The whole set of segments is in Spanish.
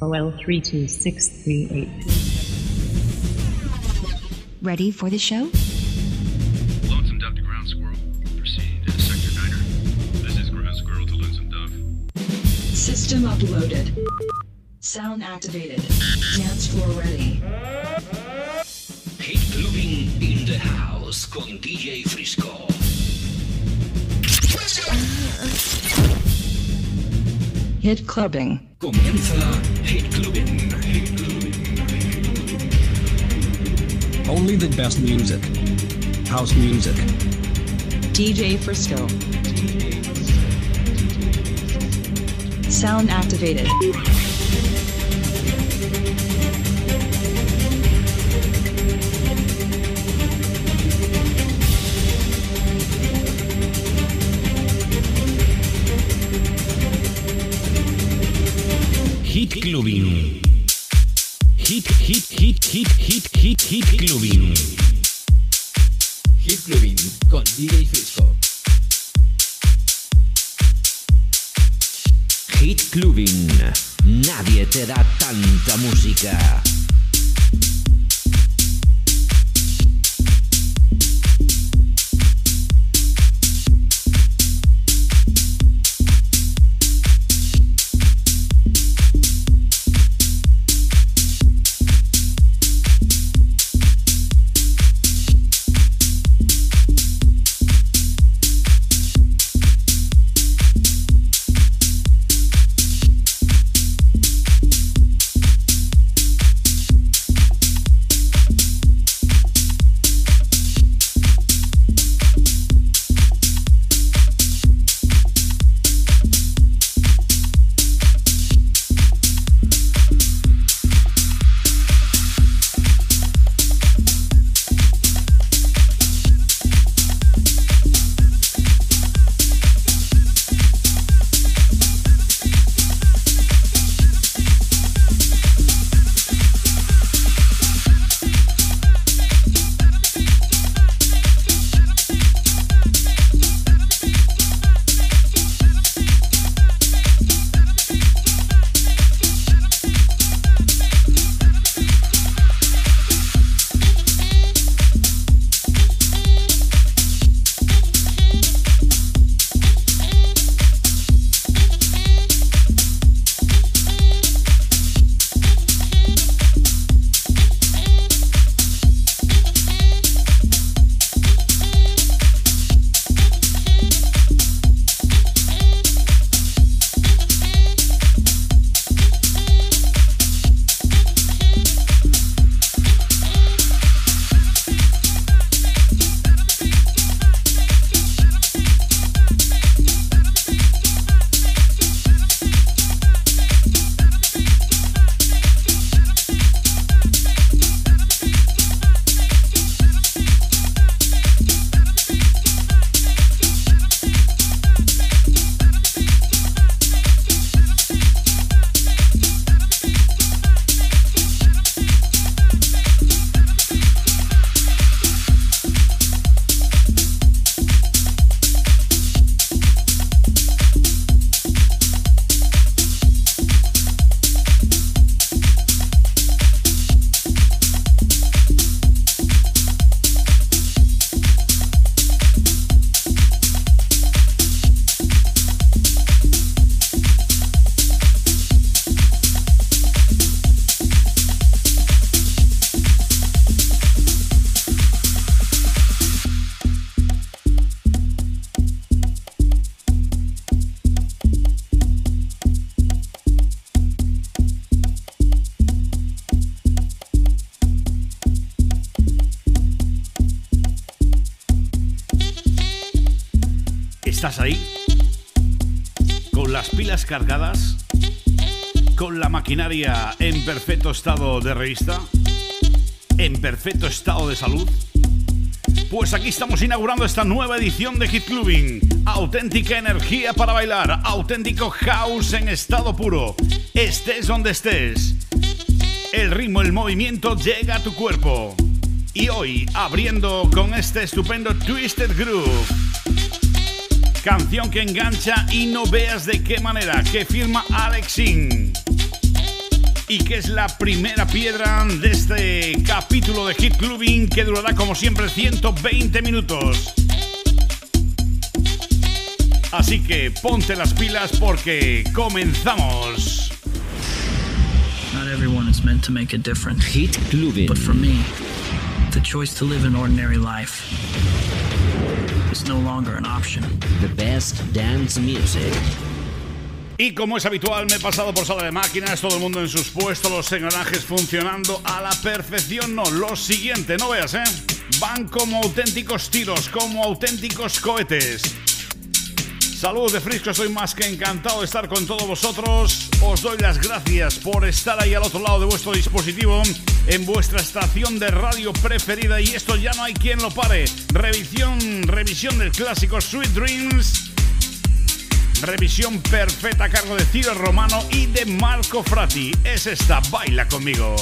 OL32638. Ready for the show? Lonesome Dove to Ground Squirrel. Proceeding to uh, Sector Niner. This is Ground Squirrel to Lonesome Dove. System uploaded. Sound activated. Dance floor ready. Hit Clubbing in the House con DJ Frisco. Uh, uh. Hit clubbing. Comienza Hit Clubbing. Hit Clubbing. Only the best music. House music. DJ Frisco. Sound activated. Hit Clubbing. Hit, hit, hit, hit, hit, hit, hit Clubbing. Hit Clubbing con DJ Frisco. Hit Clubbing. Nadie te da tanta música. ¿Estás ahí? Con las pilas cargadas, con la maquinaria en perfecto estado de revista, en perfecto estado de salud. Pues aquí estamos inaugurando esta nueva edición de Hit Clubbing. Auténtica energía para bailar, auténtico house en estado puro. Estés donde estés. El ritmo, el movimiento llega a tu cuerpo. Y hoy abriendo con este estupendo Twisted Groove. Canción que engancha y no veas de qué manera, que firma Alex Sin. y que es la primera piedra de este capítulo de Hit Clubbing que durará como siempre 120 minutos. Así que ponte las pilas porque comenzamos. Not everyone is meant to make a difference. Hit Clubbing. But for me, the choice to live an ordinary life is no longer an option. The best dance music. Y como es habitual, me he pasado por sala de máquinas, todo el mundo en sus puestos, los engranajes funcionando a la perfección. No, lo siguiente, no veas, ¿eh? Van como auténticos tiros, como auténticos cohetes. Saludos de Frisco, estoy más que encantado de estar con todos vosotros. Os doy las gracias por estar ahí al otro lado de vuestro dispositivo, en vuestra estación de radio preferida y esto ya no hay quien lo pare. Revisión, revisión del clásico Sweet Dreams. Revisión perfecta a cargo de Ciro Romano y de Marco Frati. Es esta, baila conmigo.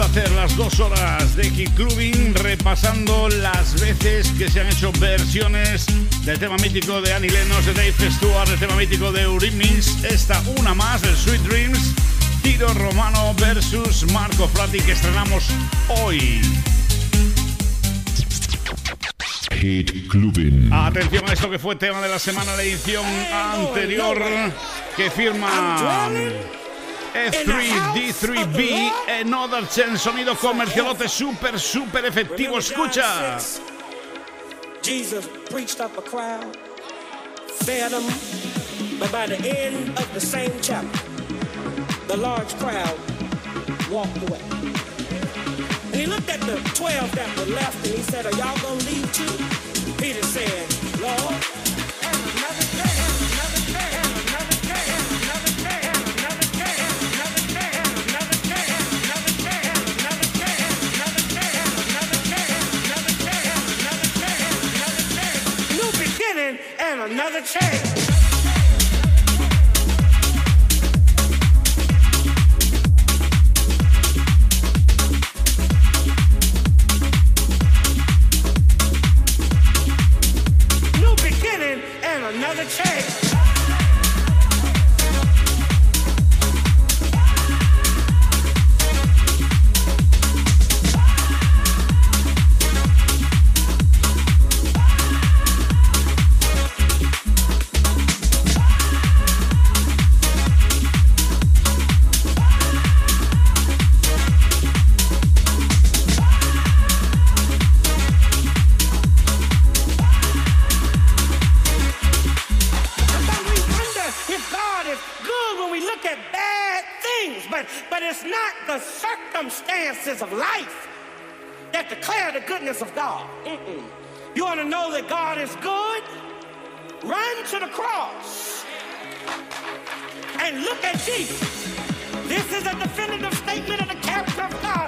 Hacer las dos horas de Hit Clubbing repasando las veces que se han hecho versiones del tema mítico de Annie Lennox, de Dave Stewart, del tema mítico de Eurythmics, esta una más, el Sweet Dreams, Tiro Romano versus Marco Frati que estrenamos hoy. Hit Clubbing. Atención a esto que fue tema de la semana, la edición anterior que firma F3D3B, Another Chance, sonido comercialote súper, súper efectivo. Escucha. Jesus preached up a crowd, fed them, but by the end of the same chapter, the large crowd walked away. And he looked at the 12 that were left and he said, Are y'all gonna leave too? Peter said, and another chance. Run to the cross and look at Jesus. This is a definitive statement of the character of God.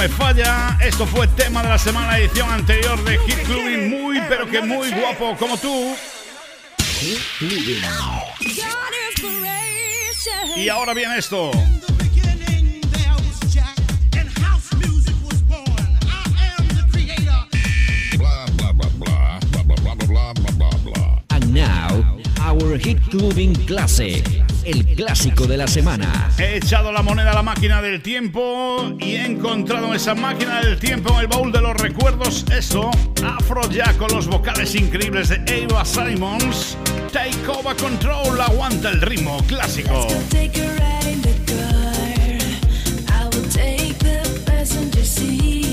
Me falla, esto fue tema de la semana edición anterior de Hit Clubbing, muy pero que muy guapo como tú. Y ahora viene esto. And now, our hit clubbing classic, el clásico de la semana. He echado la moneda a la máquina del tiempo y he encontrado en esa máquina del tiempo, en el baúl de los recuerdos, eso, Afro ya con los vocales increíbles de Ava Simons. Take over control, aguanta el ritmo clásico. Take a ride in the car. I will take the passenger seat.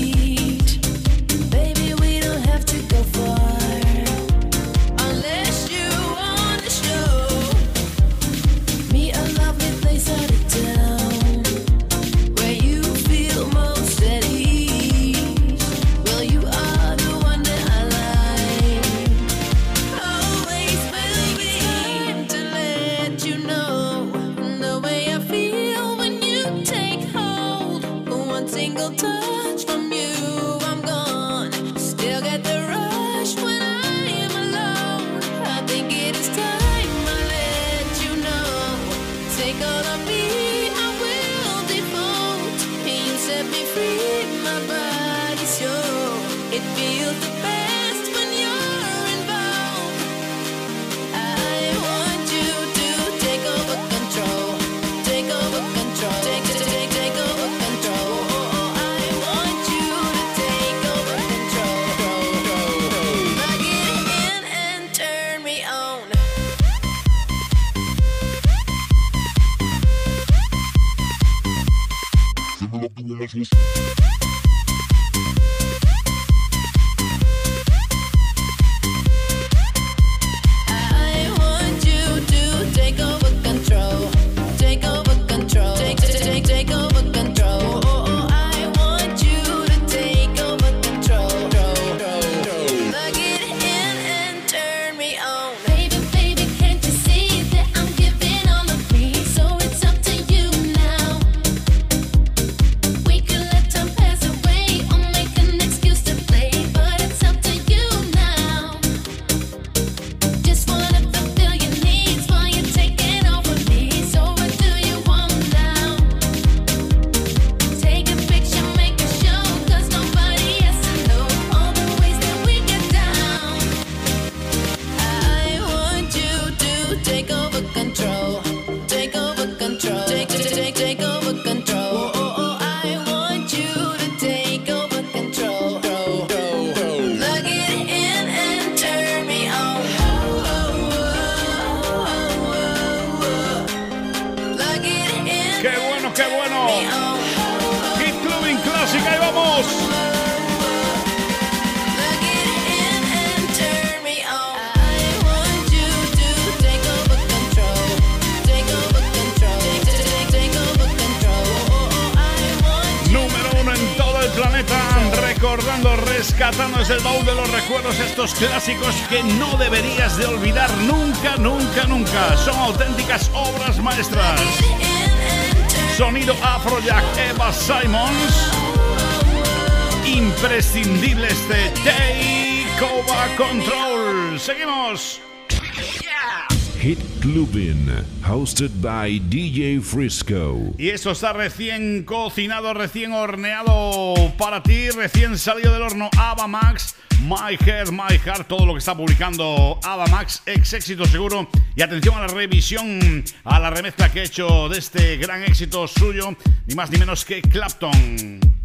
hosted by DJ Frisco. Y eso está recién cocinado, recién horneado para ti, recién salido del horno Ava Max, My Head, My Heart, todo lo que está publicando Ava Max, ex éxito seguro. Y atención a la revisión, a la remezcla que he hecho de este gran éxito suyo, ni más ni menos que Clapton.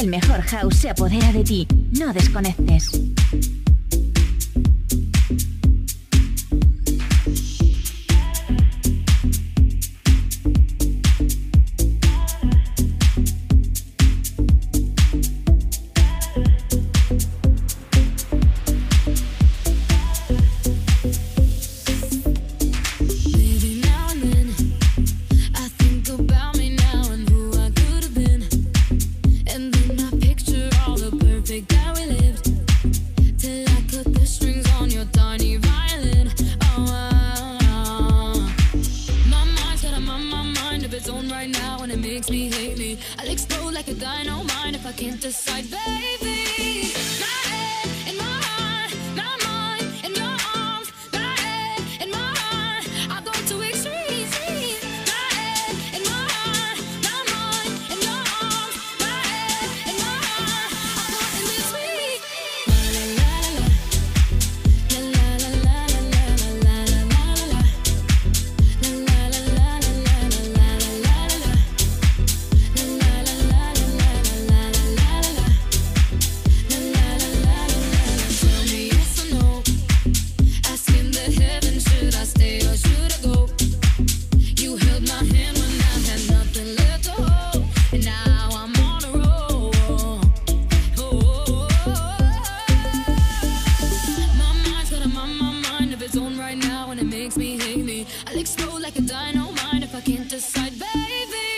El mejor house se apodera de ti. No desconectes. it makes me hate me. I'll explode like a dynamite if I can't decide, baby.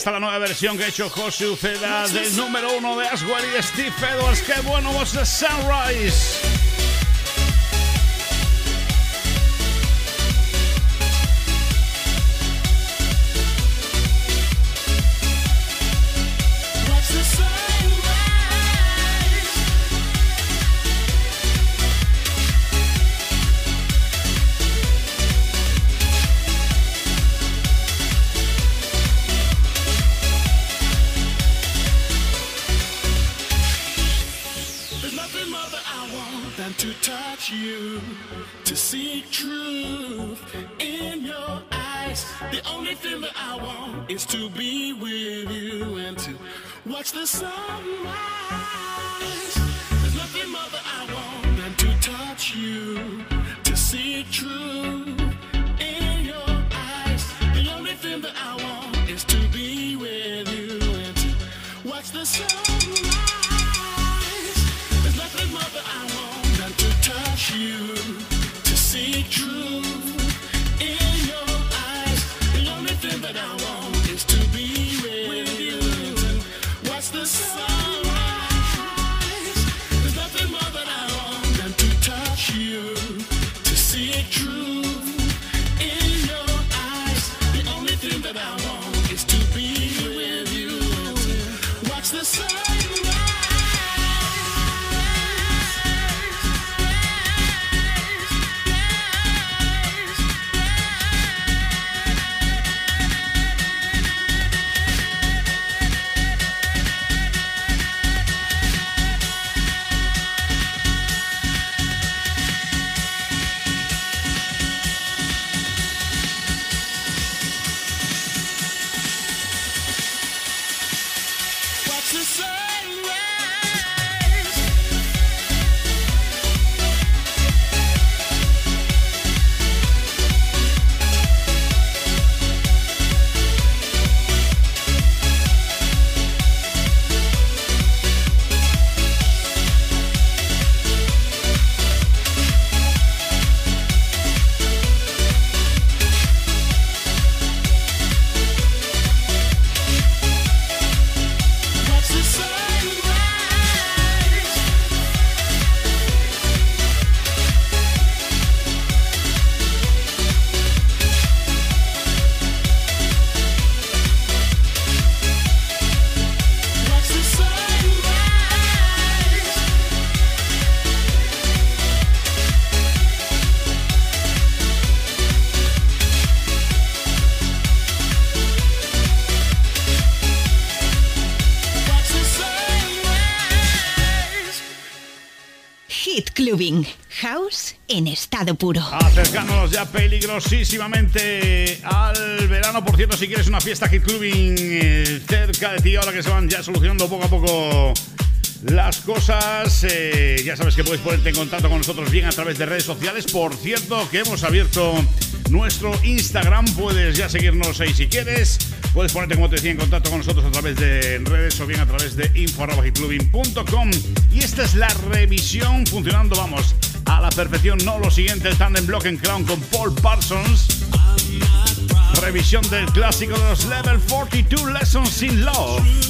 Y esta es la nueva versión que ha hecho José Uceda del número uno de Aswell y Steve Edwards. ¡Qué bueno was the sunrise! Puro. Acercándonos ya peligrosísimamente al verano. Por cierto, si quieres una fiesta Hit Clubbing eh, cerca de ti, ahora que se van ya solucionando poco a poco las cosas, eh, ya sabes que puedes ponerte en contacto con nosotros bien a través de redes sociales. Por cierto, que hemos abierto nuestro Instagram. Puedes ya seguirnos ahí si quieres. Puedes ponerte, como te decía, en contacto con nosotros a través de redes o bien a través de info.hitclubbing.com. Y esta es la revisión funcionando, vamos, a la perfección. No lo siguiente, el Tandem Block and Crown con Paul Parsons. Revisión del clásico de los Level 42 Lessons in Love.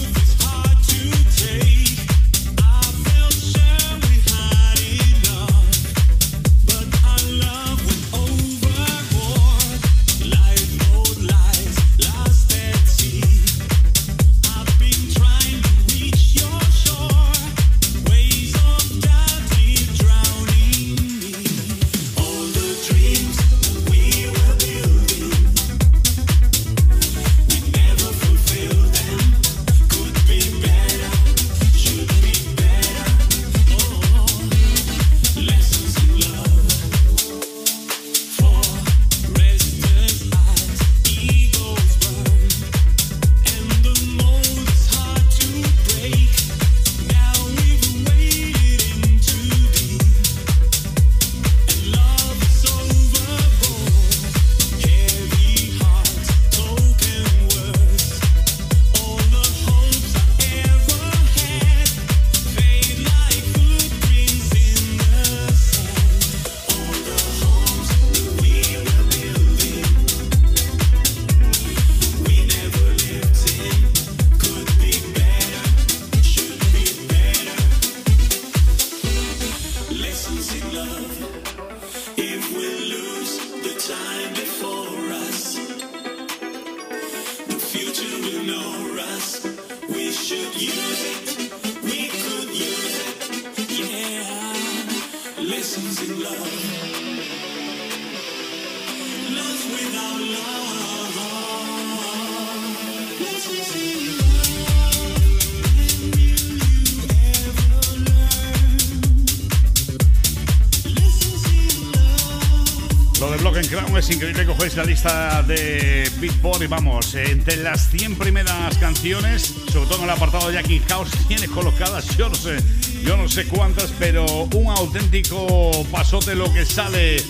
Lo de Block and Crown es increíble. Cogéis la lista de Beatport y vamos, entre las 100 primeras canciones, sobre todo en el apartado de Jackie House, tiene colocadas, sé, yo no sé cuántas, pero un auténtico pasote lo que sale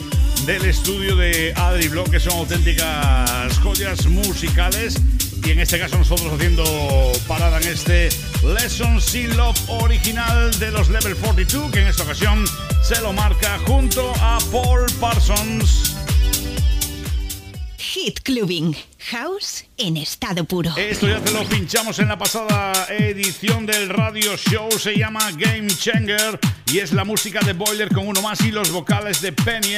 del estudio de Adri Block, que son auténticas joyas musicales. Y en este caso nosotros haciendo parada en este Lessons in Love original de los Level 42, que en esta ocasión se lo marca junto a Paul Parsons. Hit Clubbing. House en estado puro. Esto ya te lo pinchamos en la pasada edición del radio show. Se llama Game Changer y es la música de Boiler con uno más y los vocales de Penny.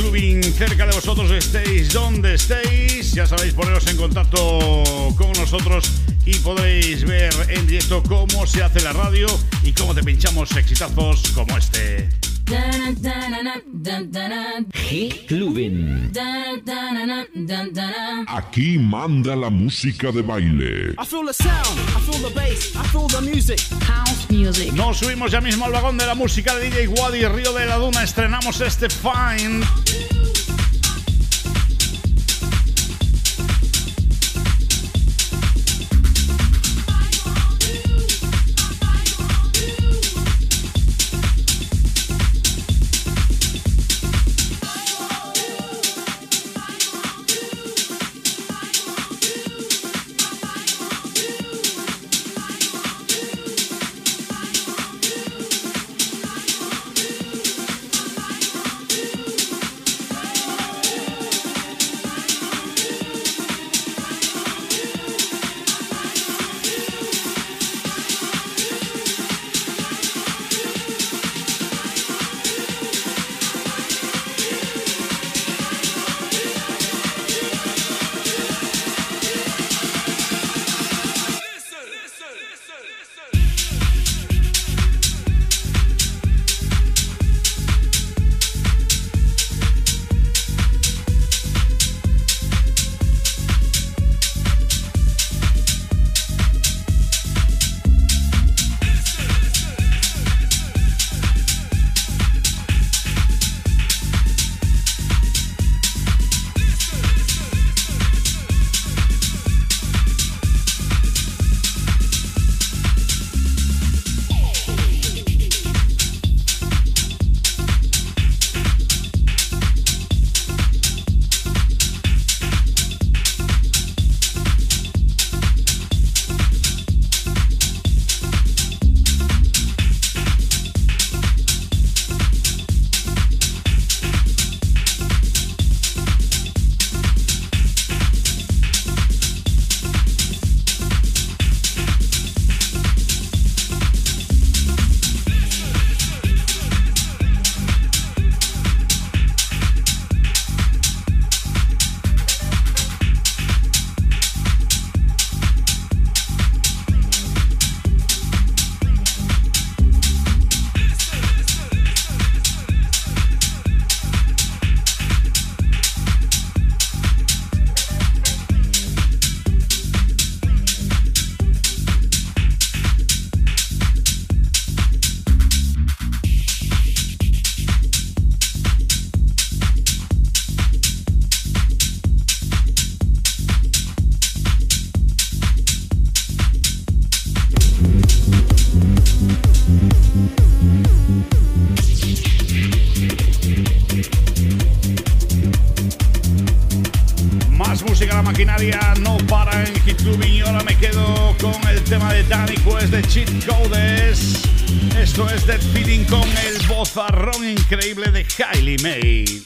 Clubbing cerca de vosotros, estéis donde estéis. Ya sabéis, poneros en contacto con nosotros y podréis ver en directo cómo se hace la radio y cómo te pinchamos exitazos como este. Clubbing. Aquí manda la música de baile. I feel the sound, I feel the bass, I feel the music. House music. Nos subimos ya mismo al vagón de la música de DJ Wadi Río de la Duna. Estrenamos este Fine. De Kylie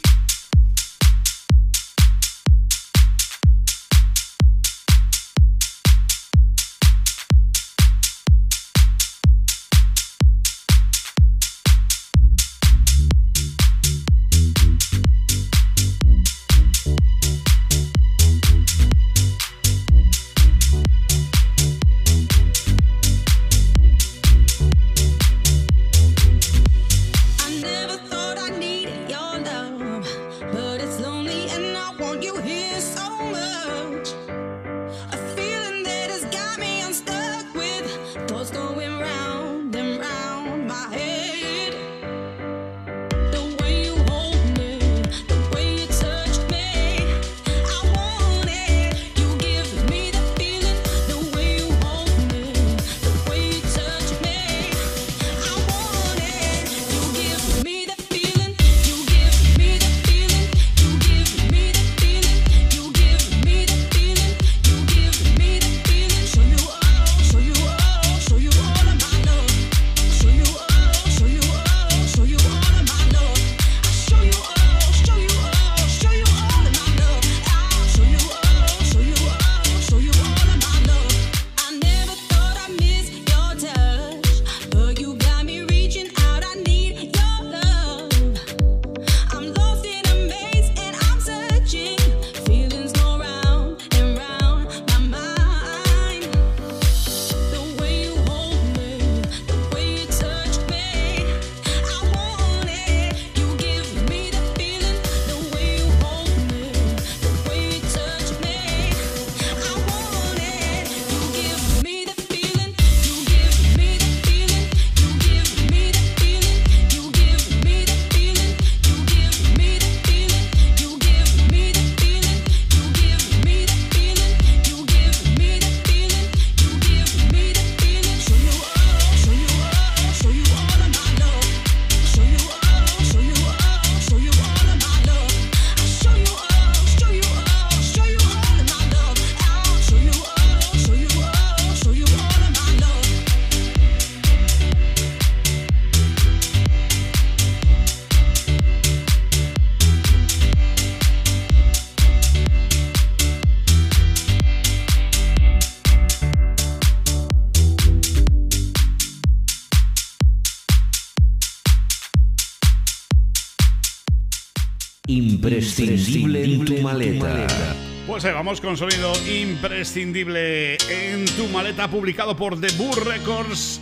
vamos con sonido imprescindible en tu maleta, publicado por The Burr Records.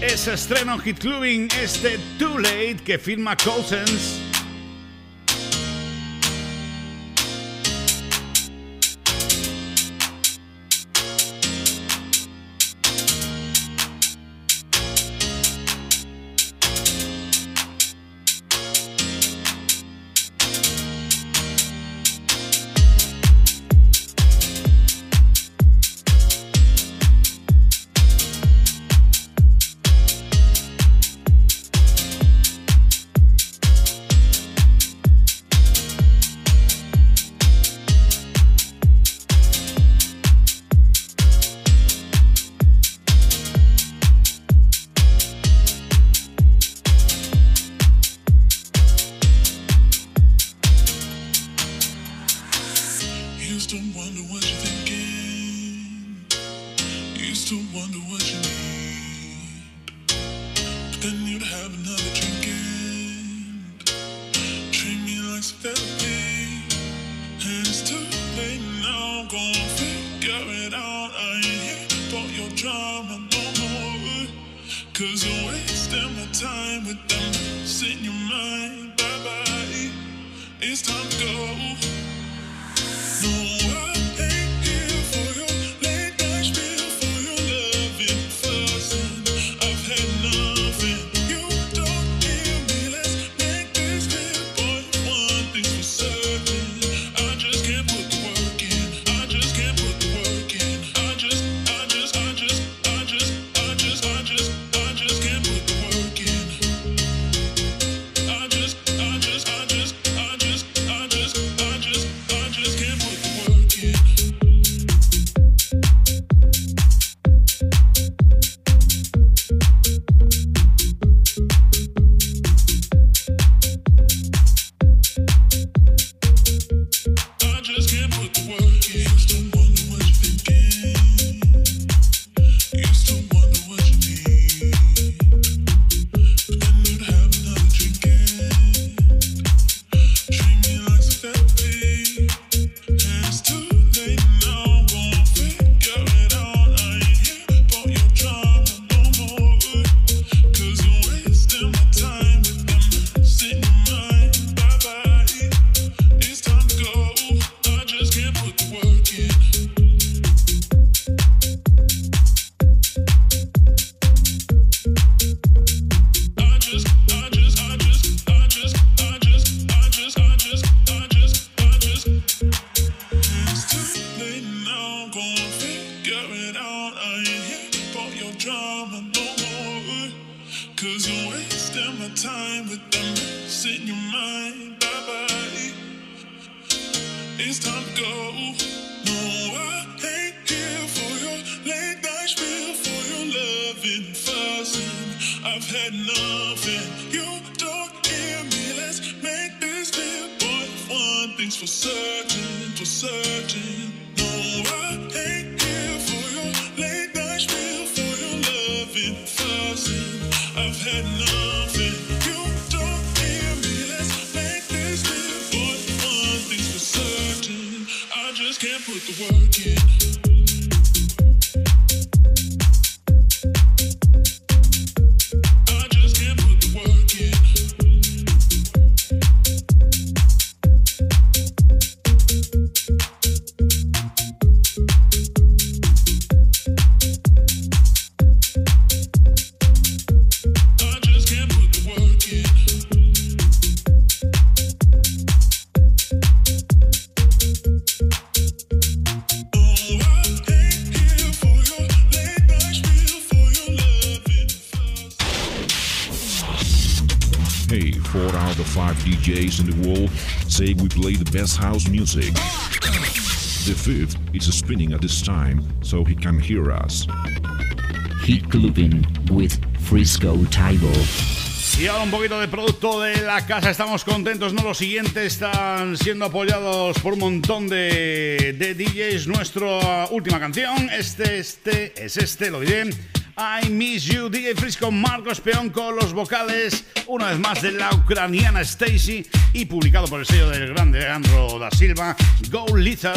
Es estreno Hit Clubbing, este Too Late que firma Cousins. five DJs in the world say we play the best house music. The fifth is spinning at this time, so he can hear us. Hit Clubbing with Frisco Table. Y ahora un poquito de producto de la casa, estamos contentos, ¿no? Lo siguiente, están siendo apoyados por un montón de, de DJs. Nuestra última canción, este, este, es este, lo diré. I Miss You, DJ Frisco, Marcos Peón con los vocales, una vez más de la ucraniana Stacy y publicado por el sello del grande Leandro da Silva, Go Lethal.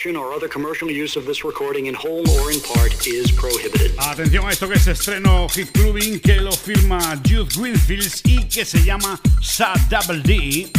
reproduction or other commercial use of this recording in whole or in part is prohibited. Atención a esto que es estreno Hit Clubbing que lo firma Jude Greenfields y que se llama Sad Double D.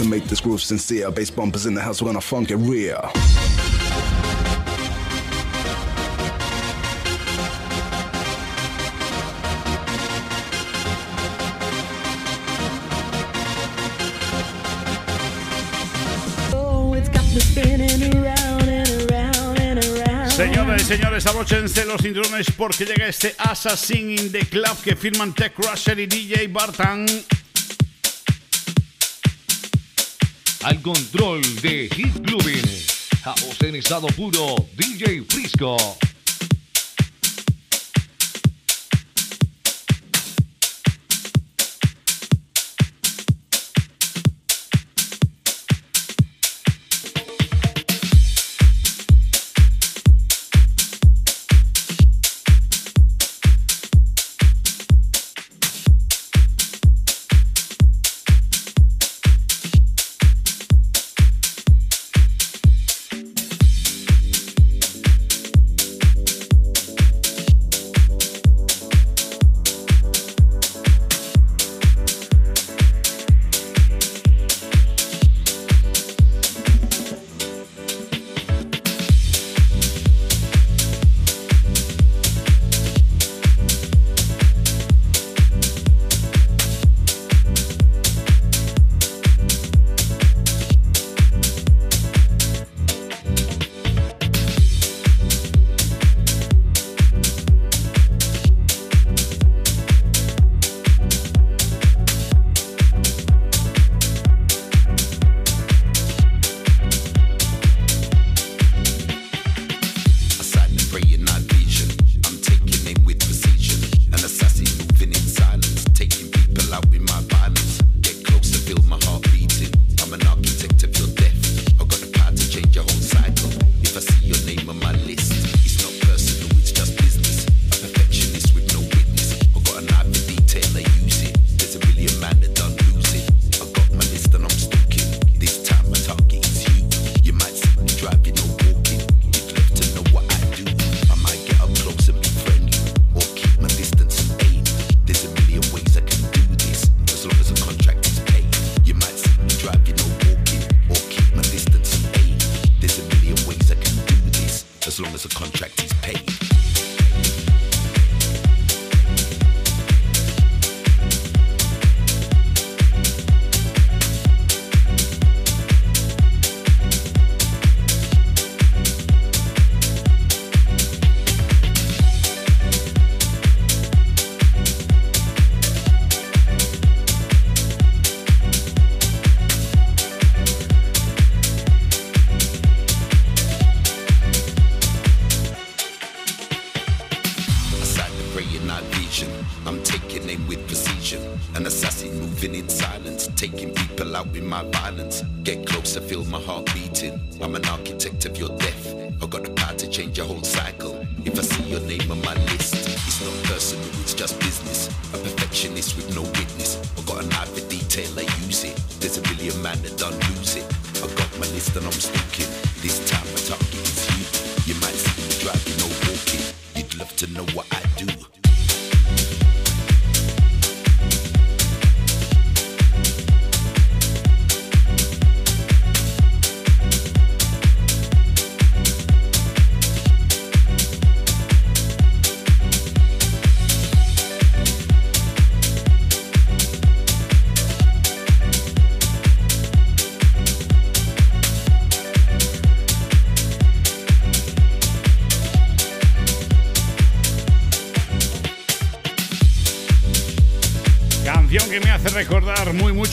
to make this groove sincere. Bass bumpers in the house, we're gonna funk it real. Señoras y señores, abróchense los cinturones porque llega este Assassin in the Club que firman Tech Crusher y DJ Bartan. Al control de Hit Clubbing. House en estado puro, DJ Frisco.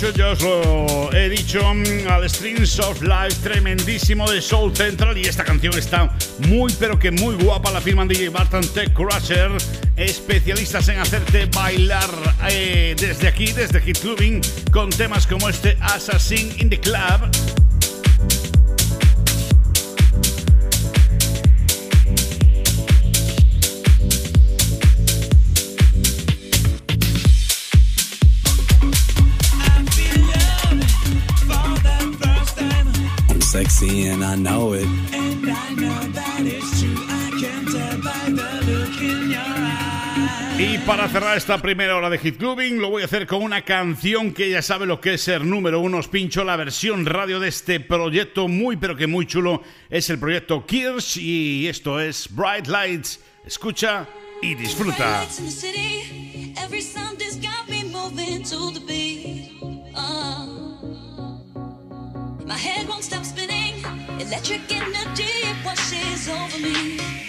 Mucho, os lo he dicho, mm, al Strings of Life tremendísimo de Soul Central y esta canción está muy pero que muy guapa, la firman DJ Barton Tech Crusher, especialistas en hacerte bailar eh, desde aquí, desde Hit Clubbing, con temas como este Assassin in the Club. Sexy and I know it. And I know that it's true. I can tell by the look in your eyes. Y para cerrar esta primera hora de Hit Clubbing, lo voy a hacer con una canción que ya sabe lo que es ser número uno. Os pincho la versión radio de este proyecto muy, pero que muy chulo. Es el proyecto Kirsch y esto es Bright Lights. Escucha y disfruta. Lights in the city, every sound has got me moving to the beat. My head won't stop spinning, electric energy washes over me.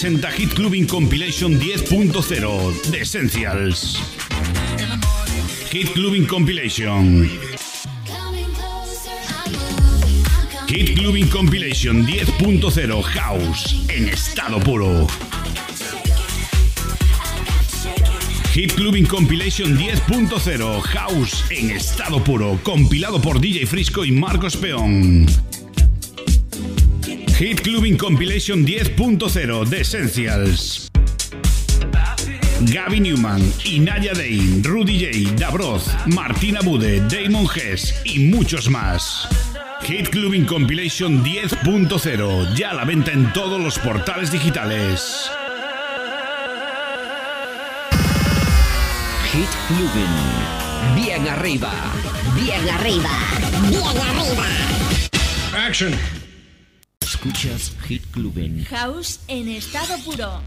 Presenta Hit Clubbing Compilation 10.0 de Essentials. Hit Clubbing Compilation. Hit Clubbing Compilation 10.0 House en estado puro. Hit Clubbing Compilation 10.0 House en estado puro, compilado por DJ Frisco y Marcos Peón. Hit Clubbing Compilation 10.0 de Essentials. Gaby Newman, Inaya Dane, Rudy J, Dabroz, Martina Bude, Damon Hess y muchos más. Hit Clubbing Compilation 10.0, ya a la venta en todos los portales digitales. Hit Clubbing. Bien arriba. Bien arriba. Bien arriba. Action. Escuchas Hit Clubbing. House en estado puro.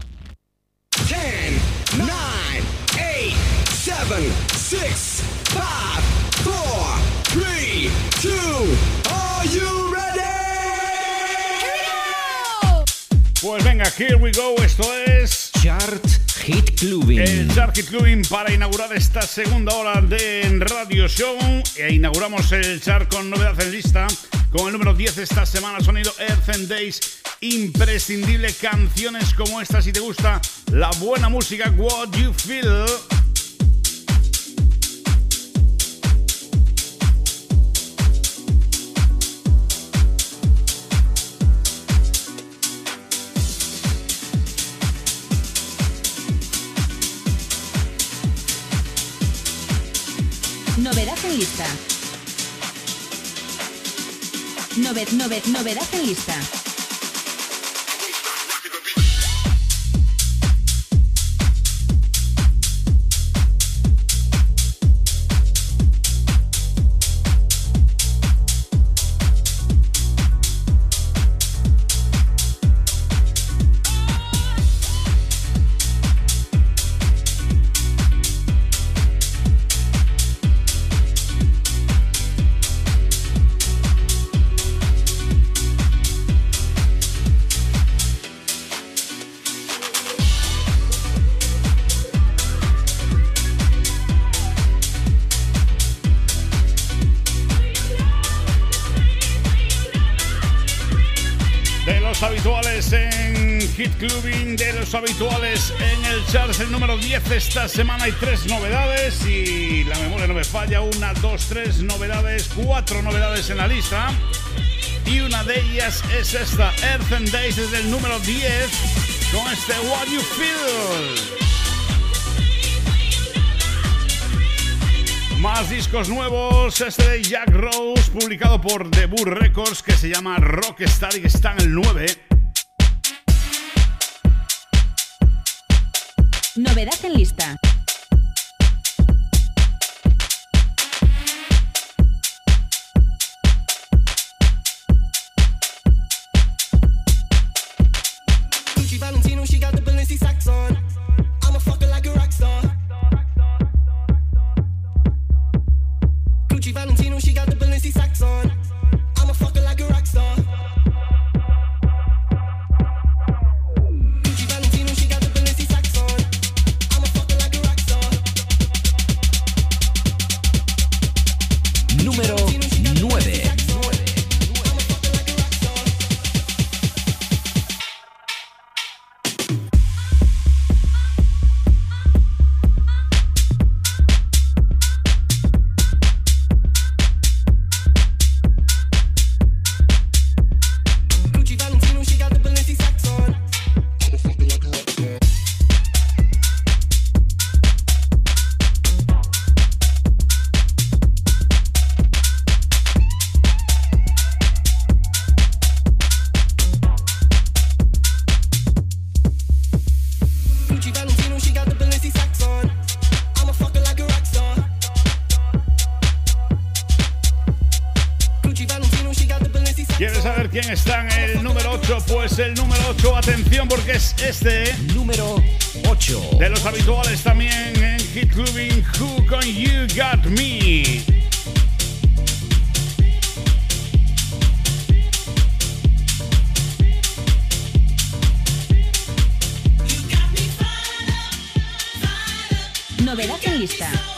10, 9, 8, 7, 6, 5, 4, 3, 2, are you ready? Pues venga, here we go, esto es Chart Hit Clubbing. El Chart Hit Clubbing para inaugurar esta segunda hora de Radio Show. E inauguramos el chart con novedad en lista. Con el número 10 esta semana, sonido Earth and Days. Imprescindible canciones como esta si te gusta la buena música, What You Feel. Novedad en lista. Novedad en lista. Clubbing, de los habituales en el chart, el número 10 esta semana hay tres novedades y la memoria no me falla, una, dos, tres novedades, cuatro novedades en la lista y una de ellas es esta, Earth and Days desde el número 10 con este What You Feel. Más discos nuevos, este de Jack Rose, publicado por Debut Records, que se llama Rockstar y que está en el 9. Novedad en lista. Pues el número 8, atención porque es este. Número 8. De los habituales también en Hit Clubbing, Who Con You Got Me. Novedad en lista.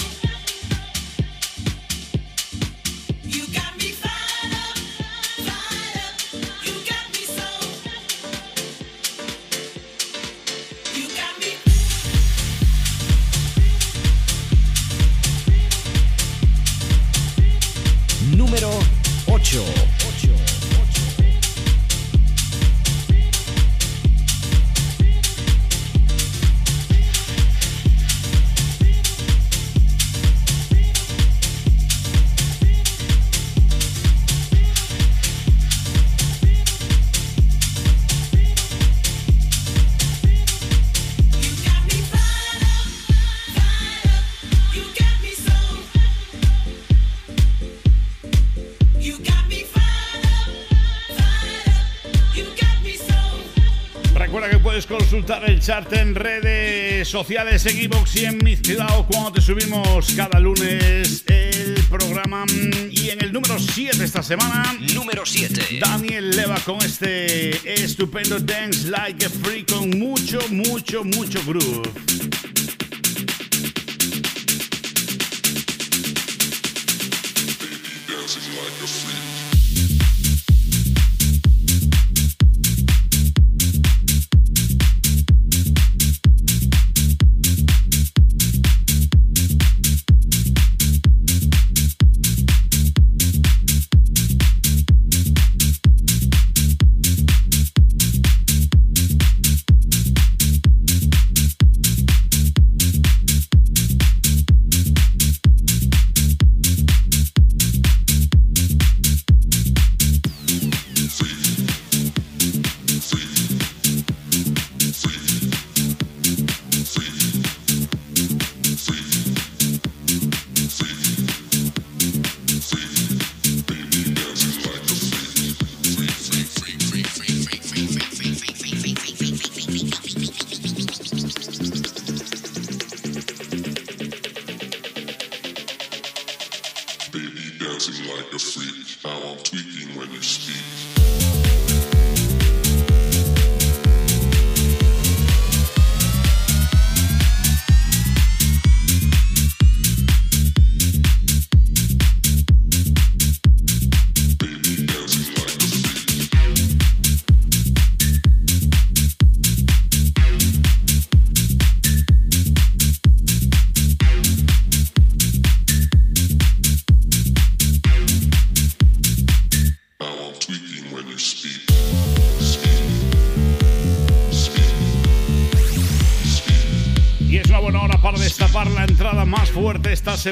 El chart en redes sociales, en iVoox y en Mi Ciudad o cuando te subimos cada lunes el programa. Y en el número 7 esta semana, Número 7. Daniel Leva con este estupendo Dance Like a Free con mucho, mucho, mucho groove.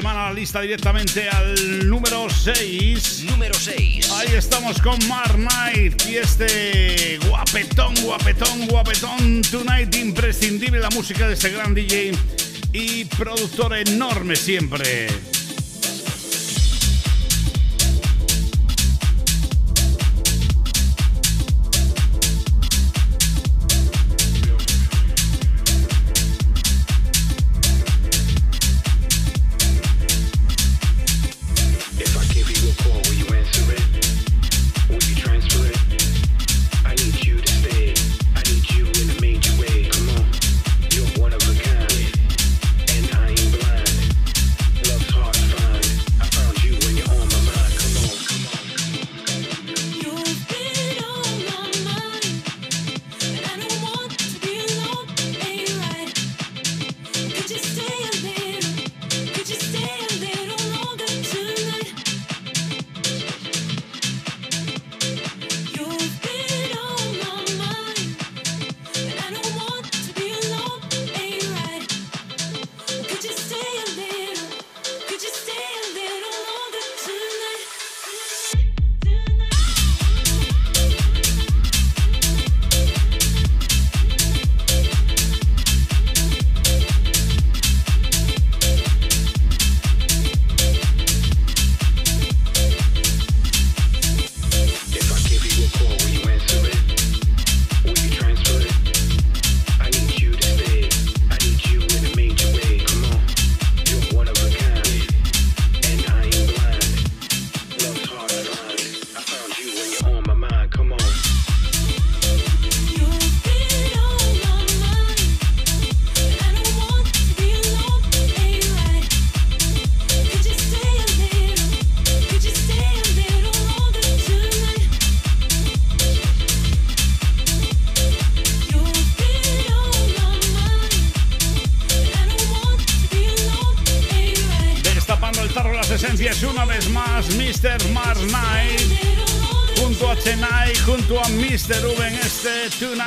Semana la lista directamente al número 6. Número 6. Ahí estamos con Mar Knight y este guapetón, guapetón, guapetón Tonight imprescindible la música de este gran DJ y productor enorme siempre.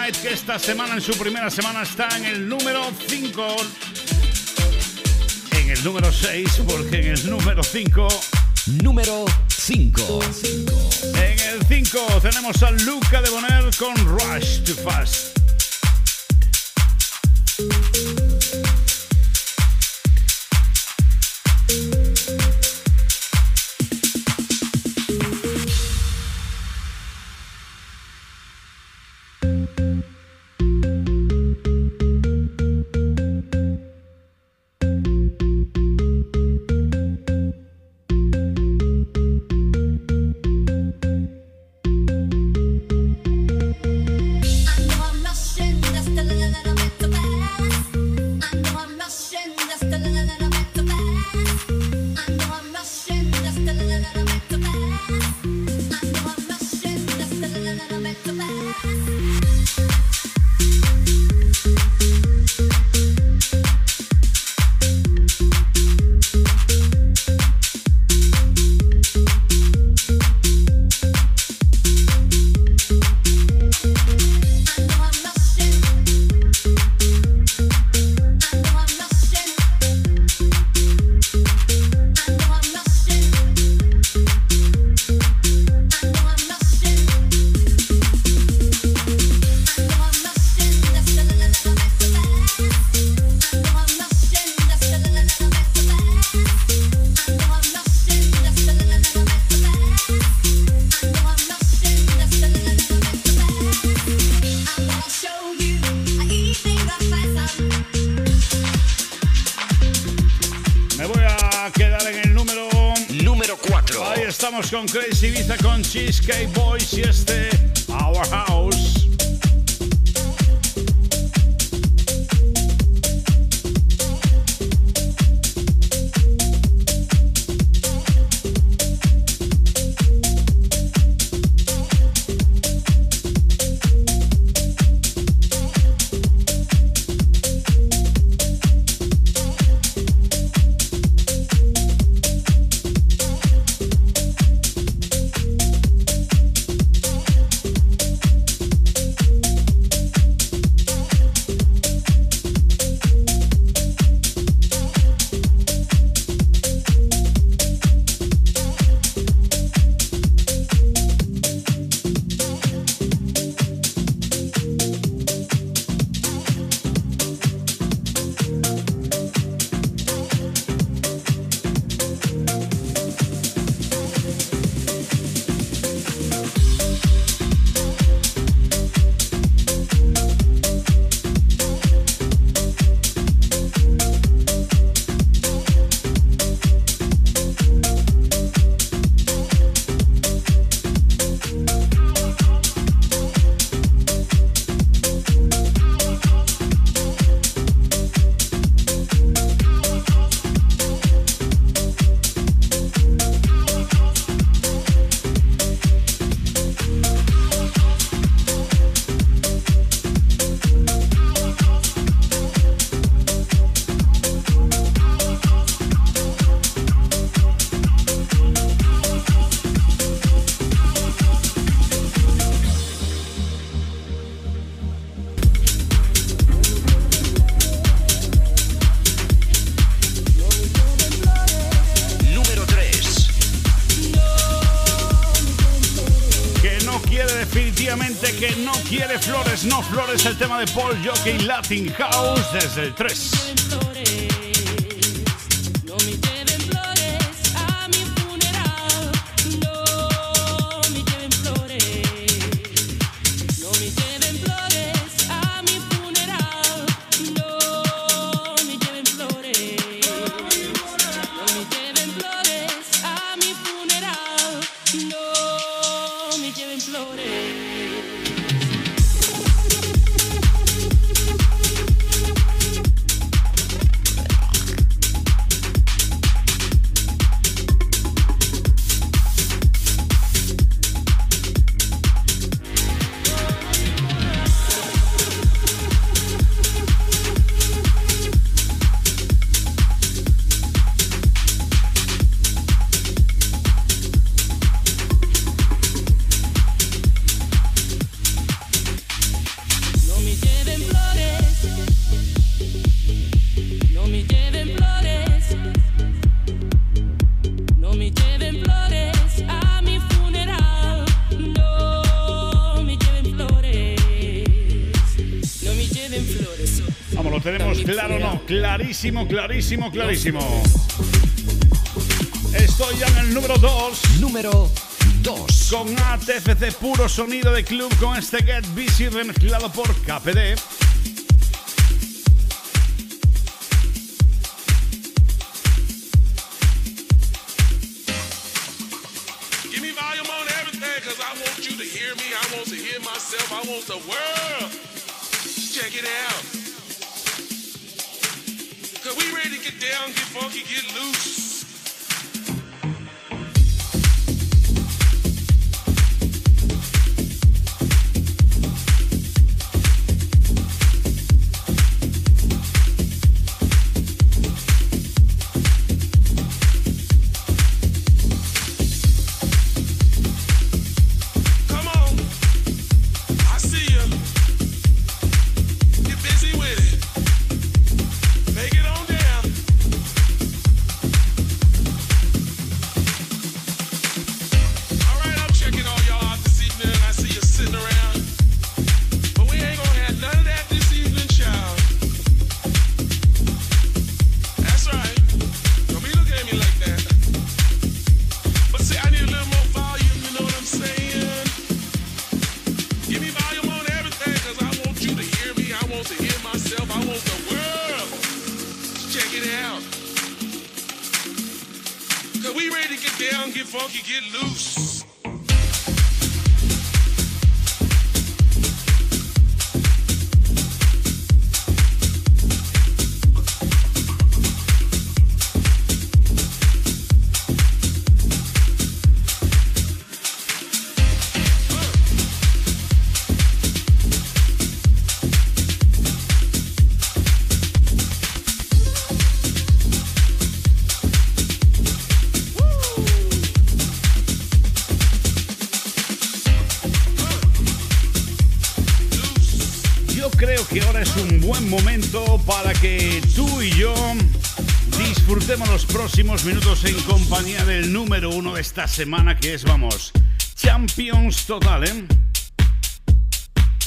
Tonight que esta semana en su primera semana está en el número 5. En el número 6 porque en el número 5 Número 5. En el 5 tenemos a Luca de estamos con Crazy Ibiza con Cheesecake Boys y este Our House. El tema de Paul Jockey Latin House desde el 3. Clarísimo, clarísimo, clarísimo. Estoy ya en el número 2. Número 2. Con ATFC puro sonido de club con este Get Busy remezclado por KPD. Give me volume on everything, cause I want you to hear me. I want to hear myself. I want the world. Check it out. Cause we ready to get down, get funky, get loose. Esta semana que es, vamos, Champions Total, ¿eh?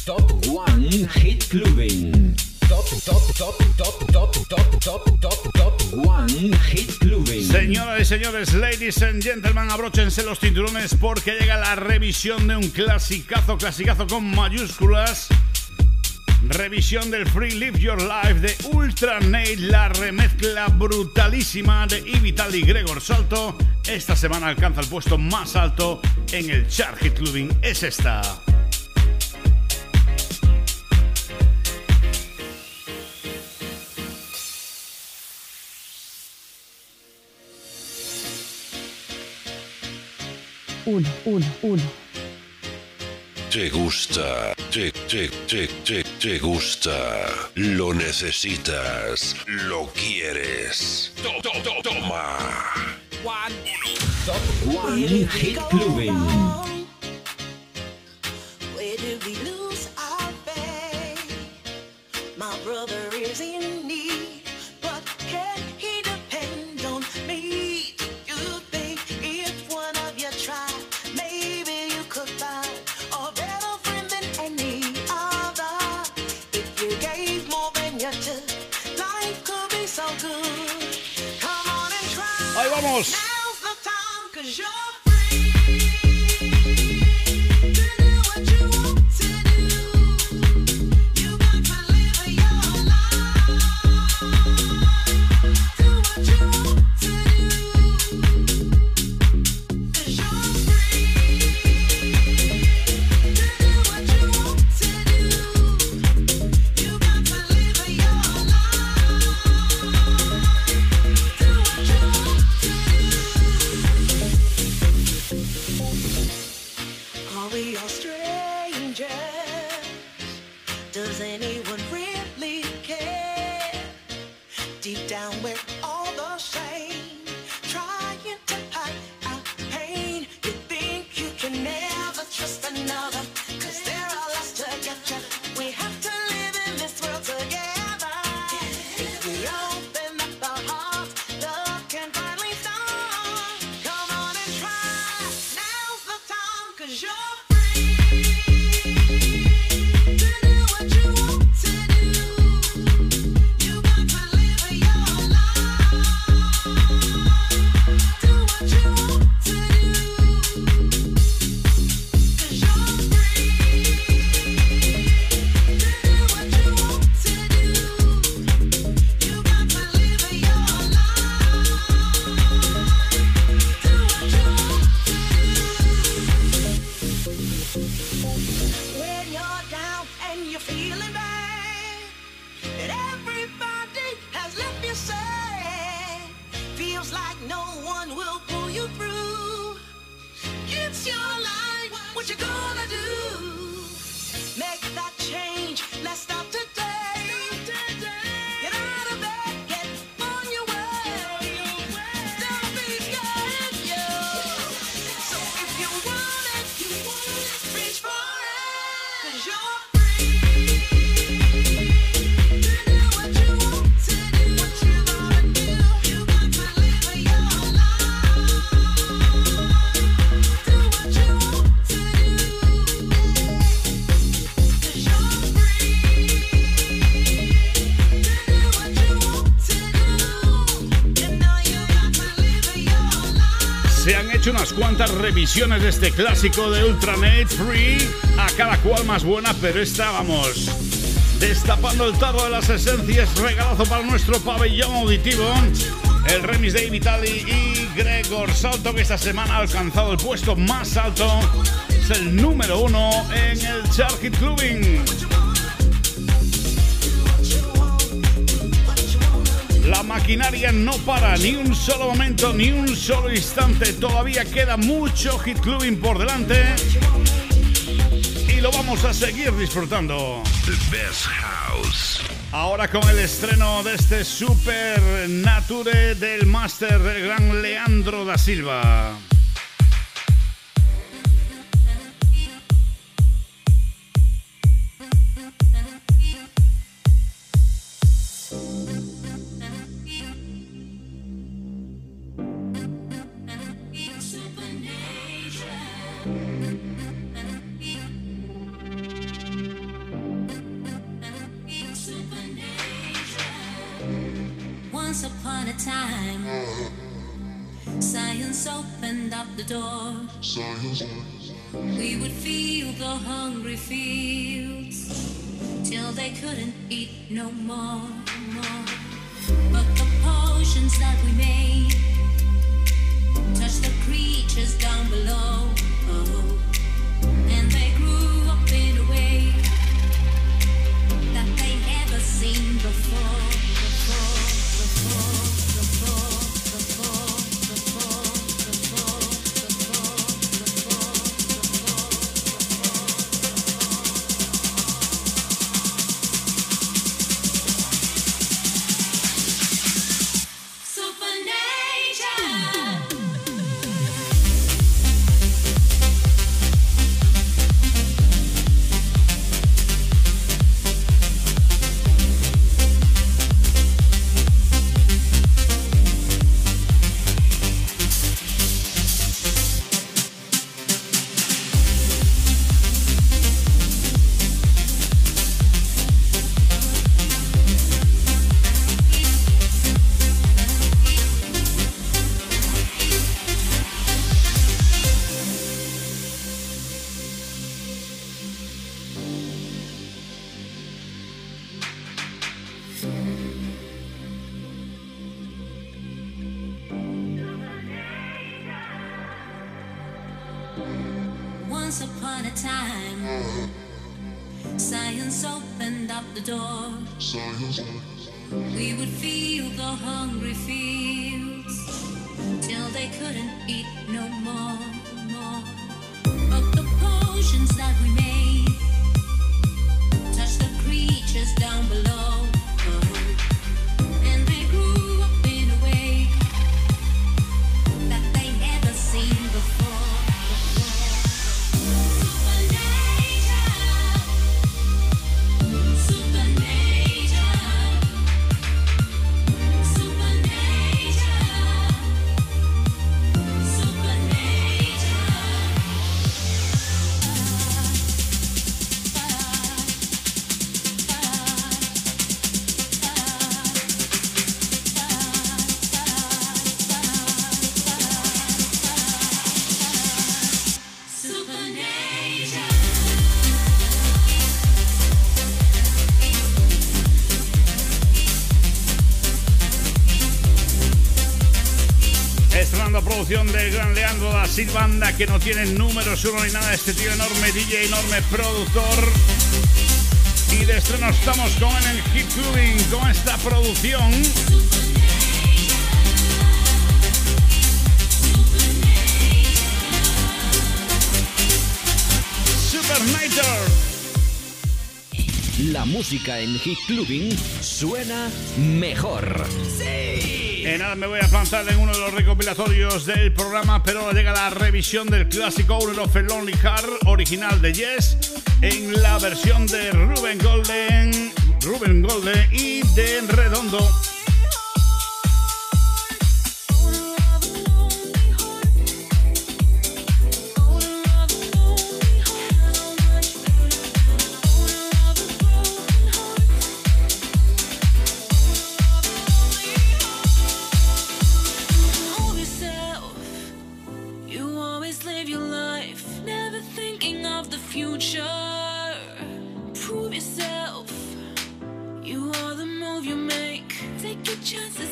Top One Hit Clubbing. Top, top, top, top, top, top, top, top, top One Hit Clubbing. Señoras y señores, ladies and gentlemen, abróchense los cinturones porque llega la revisión de un clasicazo, clasicazo con mayúsculas. Revisión del Free Live Your Life de Ultra Nate, la remezcla brutalísima de Ivital y Gregor Salto. Esta semana alcanza el puesto más alto en el Chart Hit Clubbing. Es esta. Uno, uno, uno. Te gusta, te, te, te, te, te gusta, lo necesitas, lo quieres. To- to- to- Toma. one. One hit gluing. brother revisiones de este clásico de Ultranet Free, a cada cual más buena, pero esta, vamos, destapando el tarro de las esencias, regalazo para nuestro pabellón auditivo. El remix de Vitali y Gregor Salto, que esta semana ha alcanzado el puesto más alto, es el número uno en el Chart Hit maquinaria no para ni un solo momento, ni un solo instante. Todavía queda mucho hit clubbing por delante. Y lo vamos a seguir disfrutando. The best house. Ahora con el estreno de este Super Nature del máster del gran Leandro da Silva. Till they couldn't eat no more. more. But the potions that we made touched the creatures down below. Oh, and they grew up in a way that they never seen before, before, before, Banda que no tiene números uno ni nada. Este tío enorme, DJ enorme, productor. Y de estreno estamos con en el Hit Clubbing con esta producción. Supernator. La música en Hit Clubbing suena mejor. Sí. En nada me voy a plantar en uno de los recopilatorios del programa, pero ahora llega la revisión del clásico Owner of a Lonely Heart original de Yes en la versión de Ruben Golden, Ruben Golden y de Redondo. Your chances,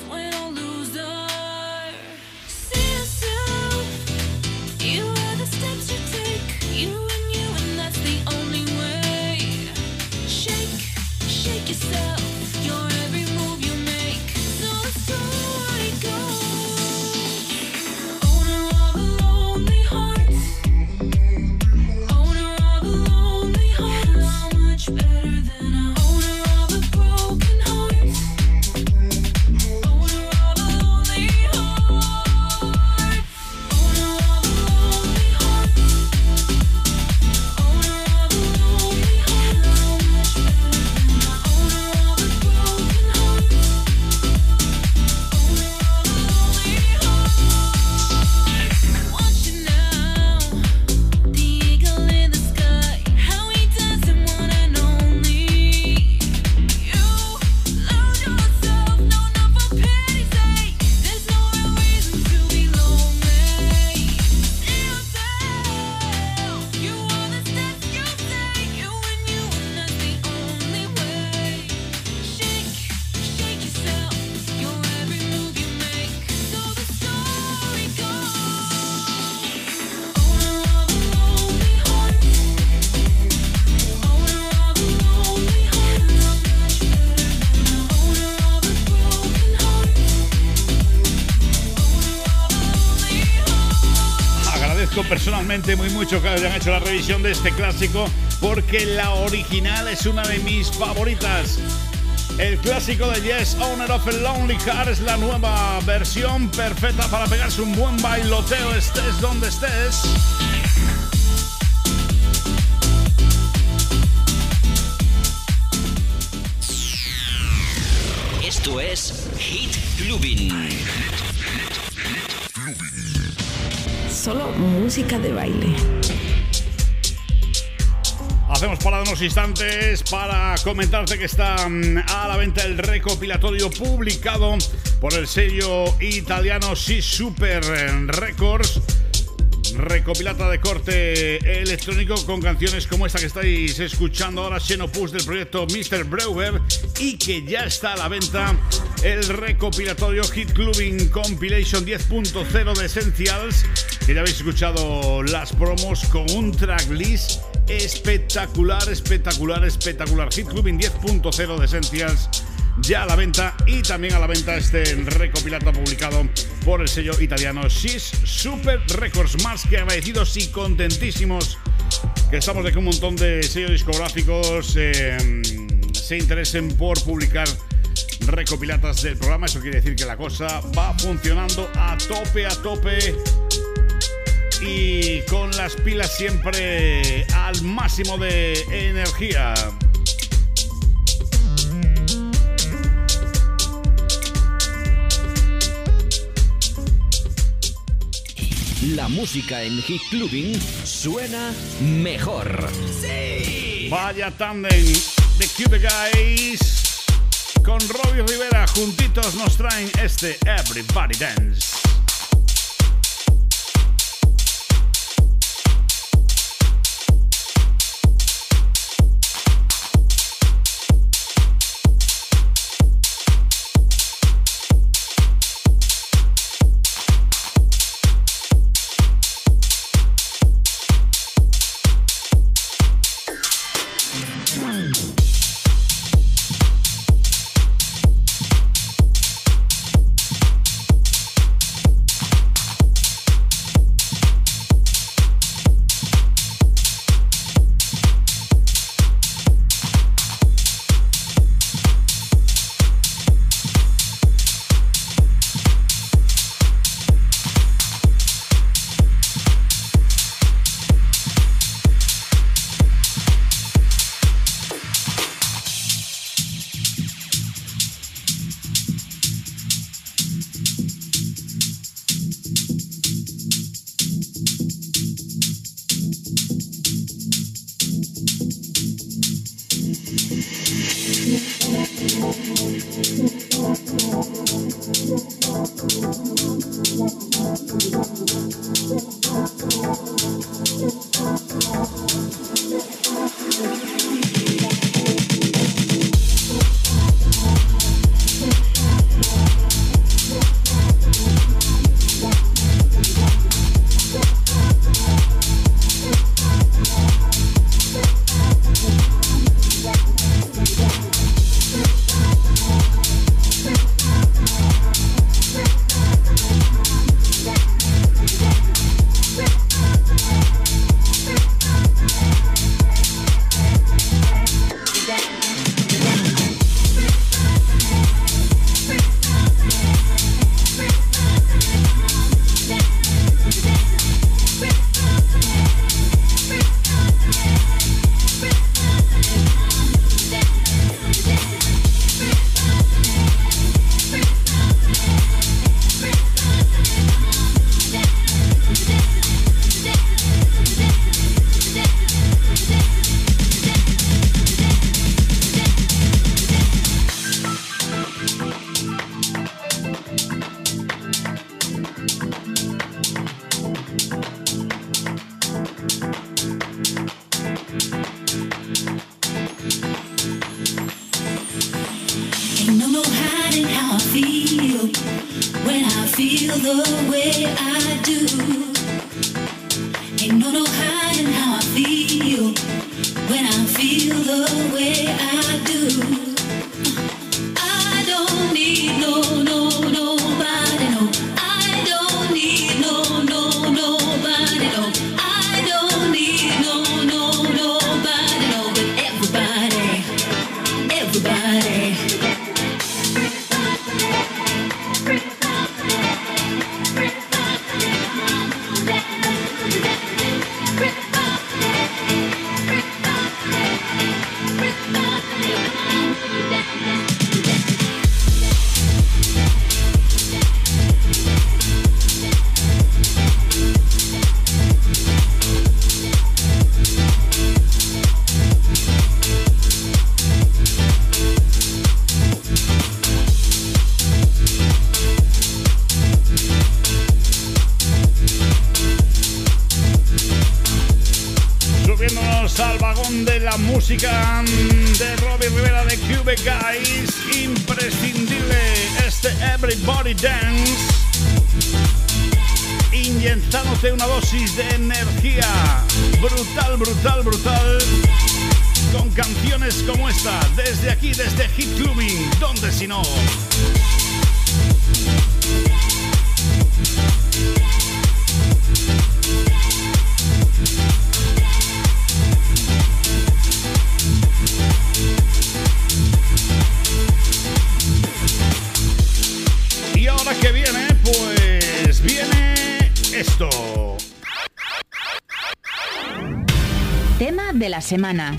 mucho que hayan hecho la revisión de este clásico porque la original es una de mis favoritas. El clásico de Yes, Owner of a Lonely Heart es la nueva versión perfecta para pegarse un buen bailoteo estés donde estés. Esto es Hit Clubbing. De baile. Hacemos parada unos instantes para comentarte que está mm, a la venta el recopilatorio publicado por el sello italiano Si Super Records. Recopilata de corte electrónico con canciones como esta que estáis escuchando ahora, Xenopus del proyecto Mr. Brewer y que ya está a la venta el recopilatorio Hit Clubbing Compilation 10.0 de Essentials, que ya habéis escuchado las promos con un tracklist espectacular, espectacular, espectacular. Hit Clubbing 10.0 de Essentials ya a la venta y también a la venta este recopilato publicado por el sello italiano Sys Super Records. Más que agradecidos y contentísimos que estamos de que un montón de sellos discográficos eh, se interesen por publicar recopilatas del programa. Eso quiere decir que la cosa va funcionando a tope, a tope y con las pilas siempre al máximo de energía. La música en Hit Clubbing suena mejor. Vaya tándem de Cube Guys con Robbie Rivera juntitos nos traen este Everybody Dance. De Robbie Rivera de Cube Guys. Imprescindible este Everybody Dance. Inyectándote una dosis de energía. Brutal, brutal, brutal. Con canciones como esta. Desde aquí, desde Hit Clubbing. ¿Dónde si no? La semana.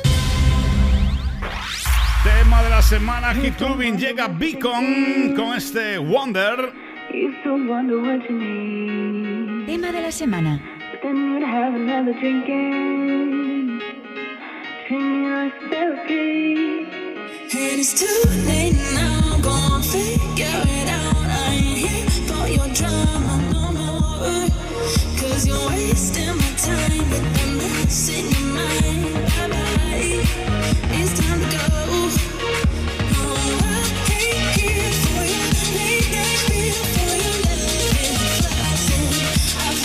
Tema de la semana, Hit Clubbing llega Beacon con este Wonder. Tema de la semana. Cause you're wasting my time with the mess in your mind. Bye bye. It's time to go. No, I here for night feel for and flashing. I've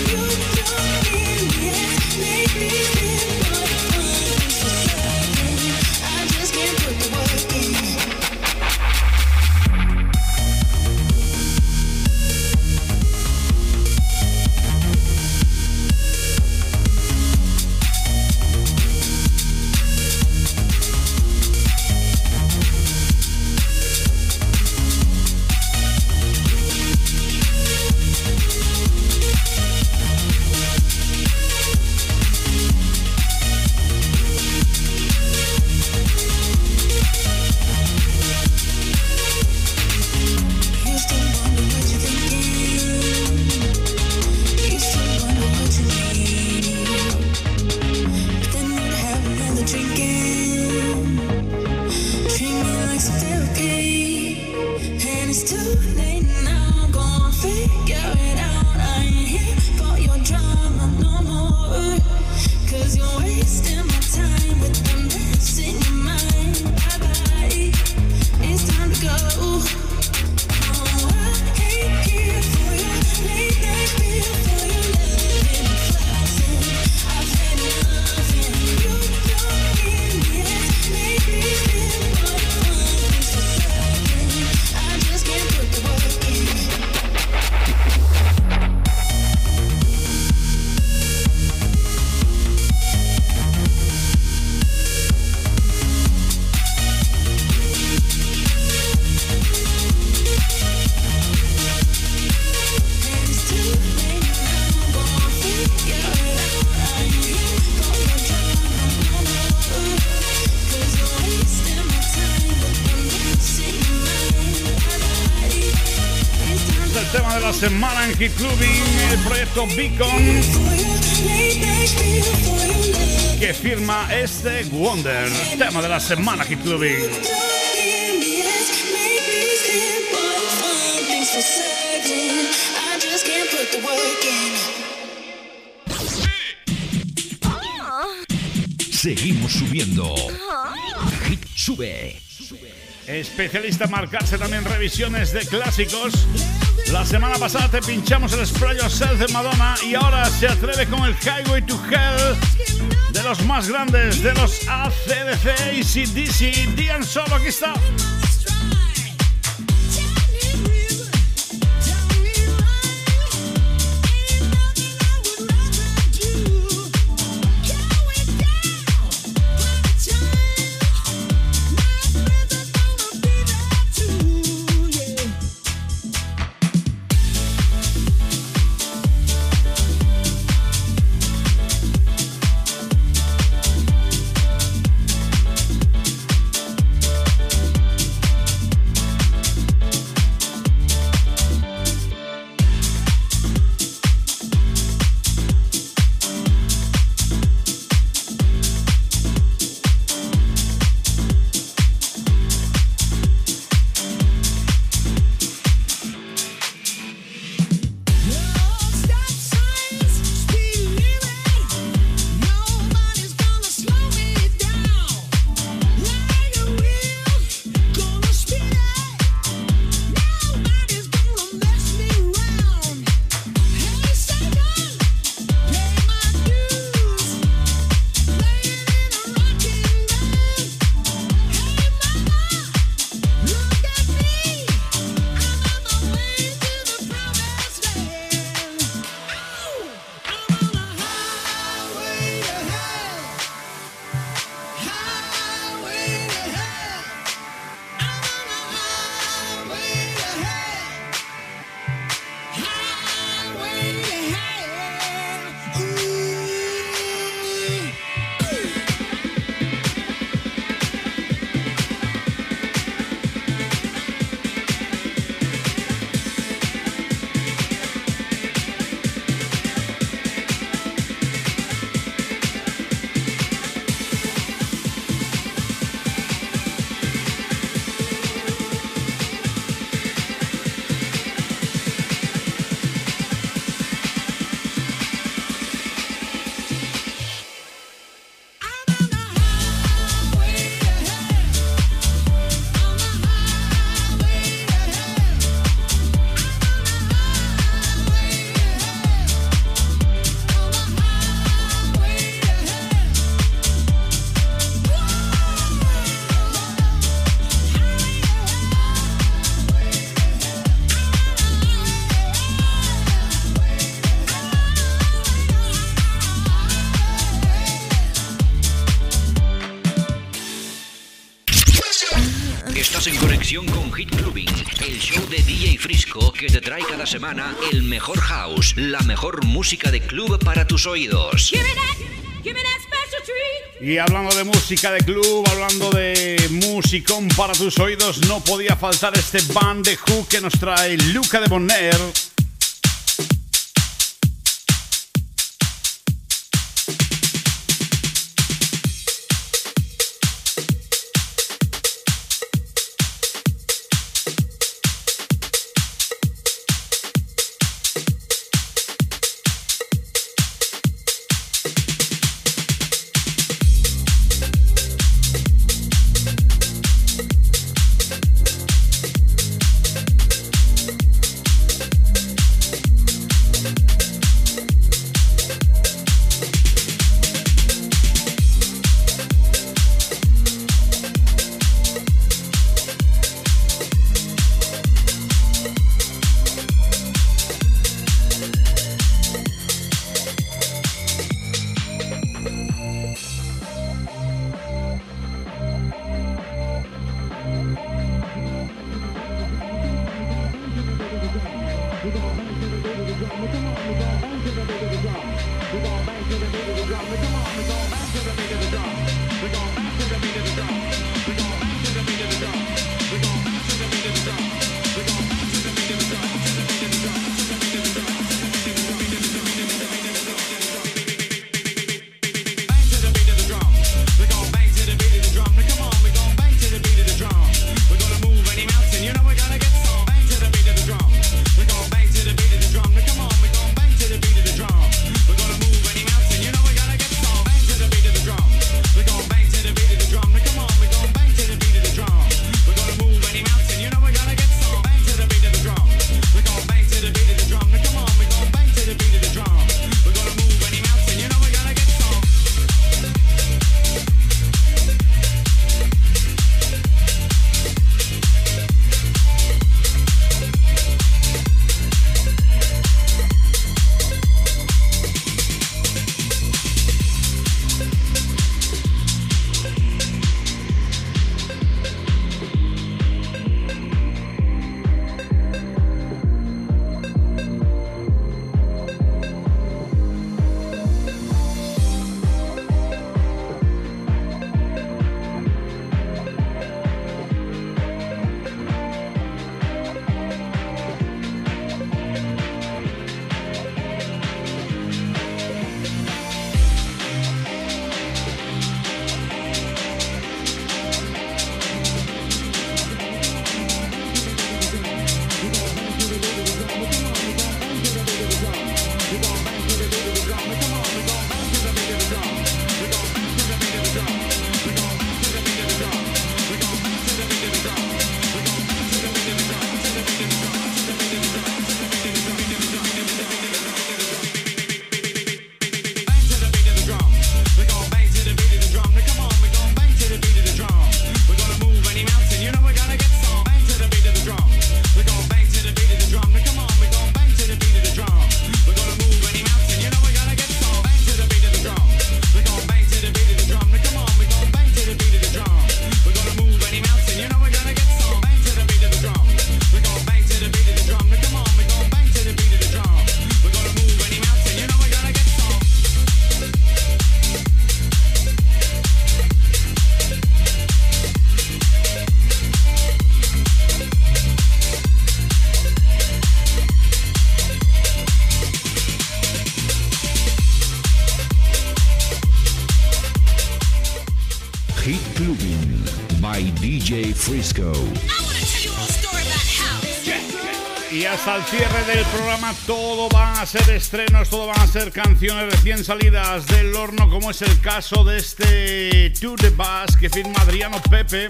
you don't proyecto Beacon. Que firma este Wonder. Tema de la semana Hit Clubbing. Seguimos subiendo. Hit sube. especialista en marcarse también revisiones de clásicos. La semana pasada te pinchamos el Spray Yourself de Madonna y ahora se atreve con el Highway to Hell de los más grandes, de los ACDC y CDC. Dian Solo, aquí está. Semana el mejor house, la mejor música de club para tus oídos. Y hablando de música de club, hablando de musicón para tus oídos, no podía faltar este band de Who que nos trae Luca de Bonner. Frisco. Y hasta el cierre del programa todo van a ser estrenos, todo van a ser canciones recién salidas del horno, como es el caso de este To The Bass que firma Adriano Pepe.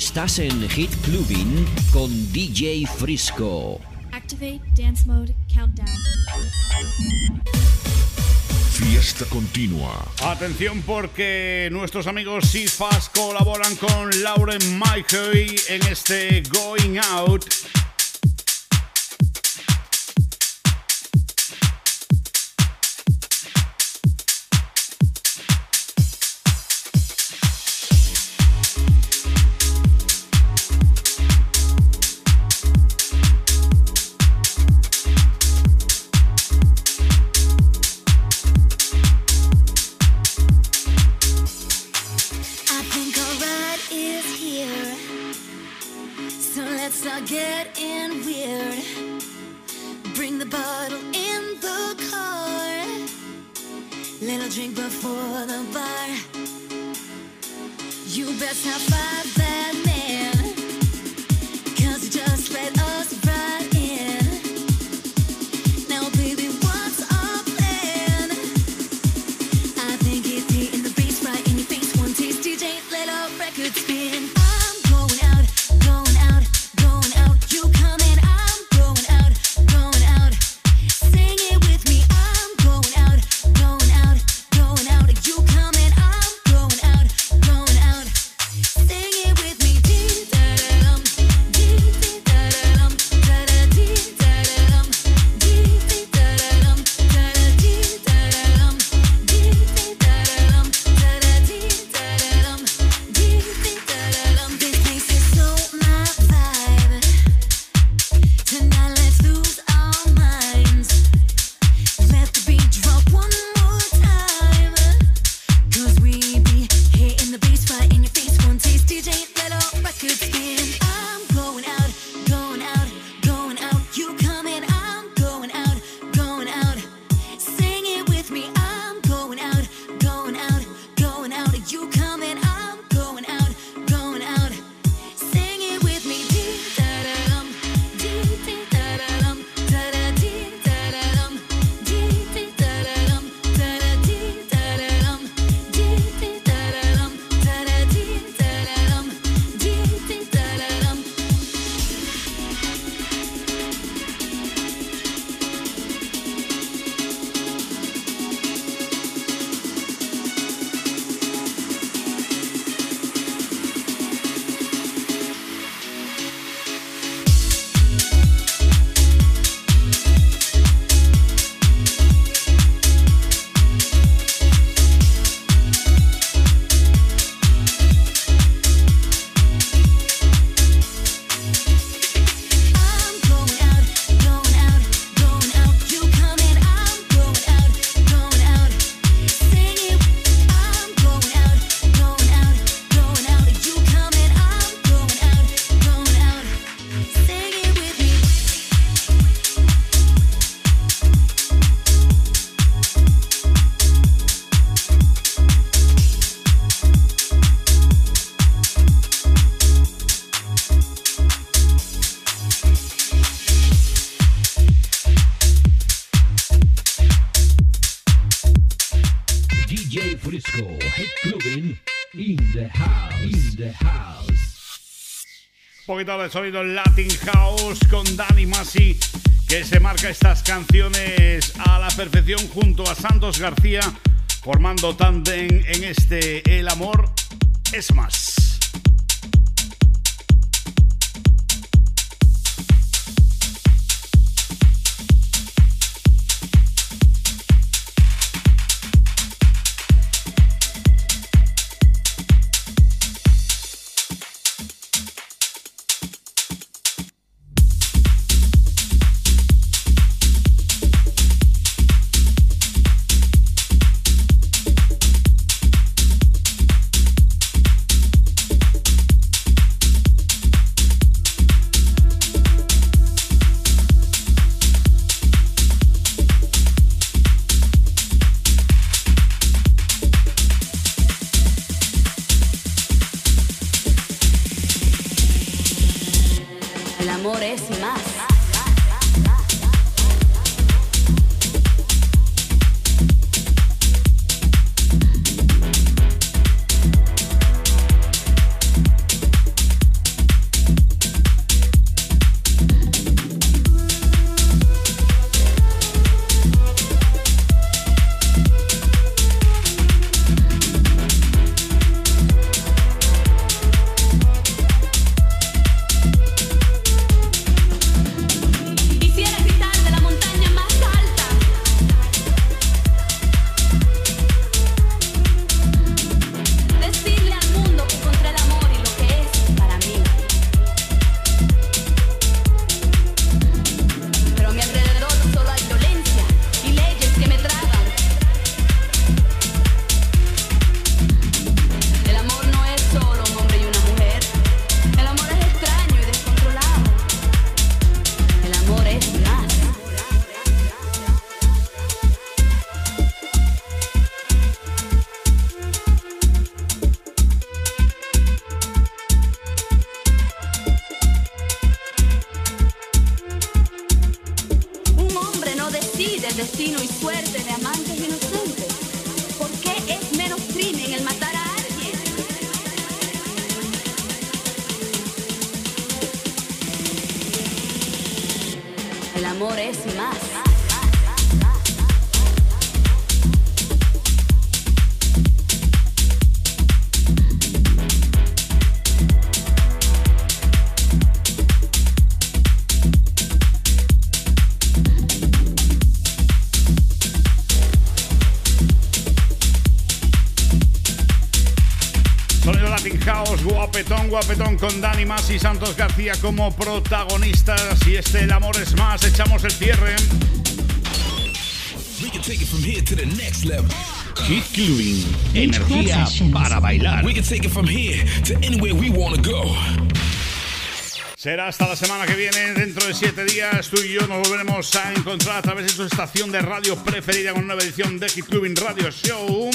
Estás en Hit Clubbing con DJ Frisco. Activate dance mode countdown. Fiesta continua. Atención porque nuestros amigos Sifas colaboran con Lauren Michael en este Going Out. Poquito de sonido Latin House con Dani Masi, que se marca estas canciones a la perfección junto a Santos García, formando tándem en este El amor es más. Guapetón, con Dani Mas y Santos García como protagonistas. Y este El amor es más, echamos el cierre. We can take it from here to the next level. Hit Clubbing, energía para bailar. We can take it from here to anywhere we want to go. Será hasta la semana que viene, dentro de siete días, tú y yo nos volveremos a encontrar a través de su estación de radio preferida con una nueva edición de Hit Clubbing Radio Show.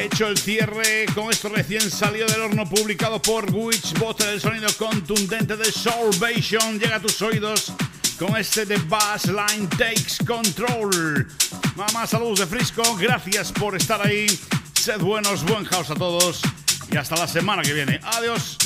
Hecho el cierre con esto recién salido del horno publicado por Witchbot, el sonido contundente de Salvation llega a tus oídos con este de Bass Line Takes Control. Mamá, saludos de Frisco, gracias por estar ahí. Sed buenos, buen house a todos y hasta la semana que viene. Adiós.